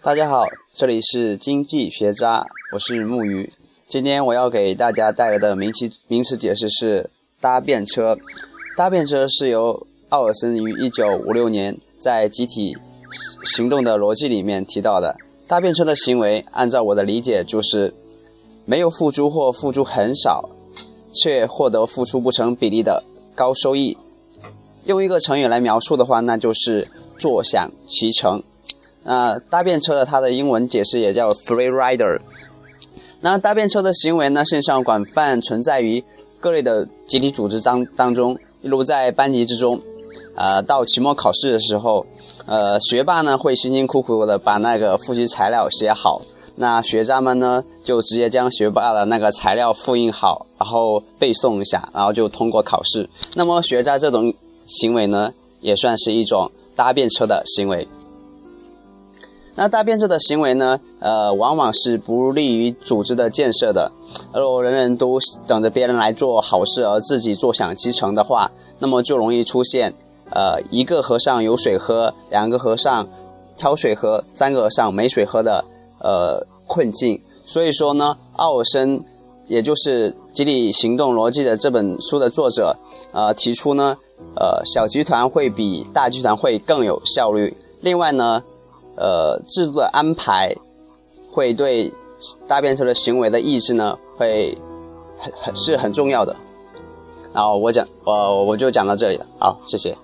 大家好，这里是经济学渣，我是木鱼。今天我要给大家带来的名词名词解释是搭便车。搭便车是由奥尔森于1956年在集体行动的逻辑里面提到的。搭便车的行为，按照我的理解就是没有付出或付出很少，却获得付出不成比例的高收益。用一个成语来描述的话，那就是坐享其成。那搭便车的它的英文解释也叫 free rider。那搭便车的行为呢，现象广泛存在于各类的集体组织当当中，例如在班级之中，呃，到期末考试的时候，呃，学霸呢会辛辛苦苦的把那个复习材料写好，那学渣们呢就直接将学霸的那个材料复印好，然后背诵一下，然后就通过考试。那么学渣这种行为呢，也算是一种搭便车的行为。那大变质的行为呢？呃，往往是不利于组织的建设的。如果人人都等着别人来做好事，而自己坐享其成的话，那么就容易出现，呃，一个和尚有水喝，两个和尚挑水喝，三个和尚没水喝的呃困境。所以说呢，奥尔森，也就是《集体行动逻辑》的这本书的作者，呃，提出呢，呃，小集团会比大集团会更有效率。另外呢。呃，制度的安排会对搭便车的行为的抑制呢，会很很是很重要的。然后我讲，我我就讲到这里了，好，谢谢。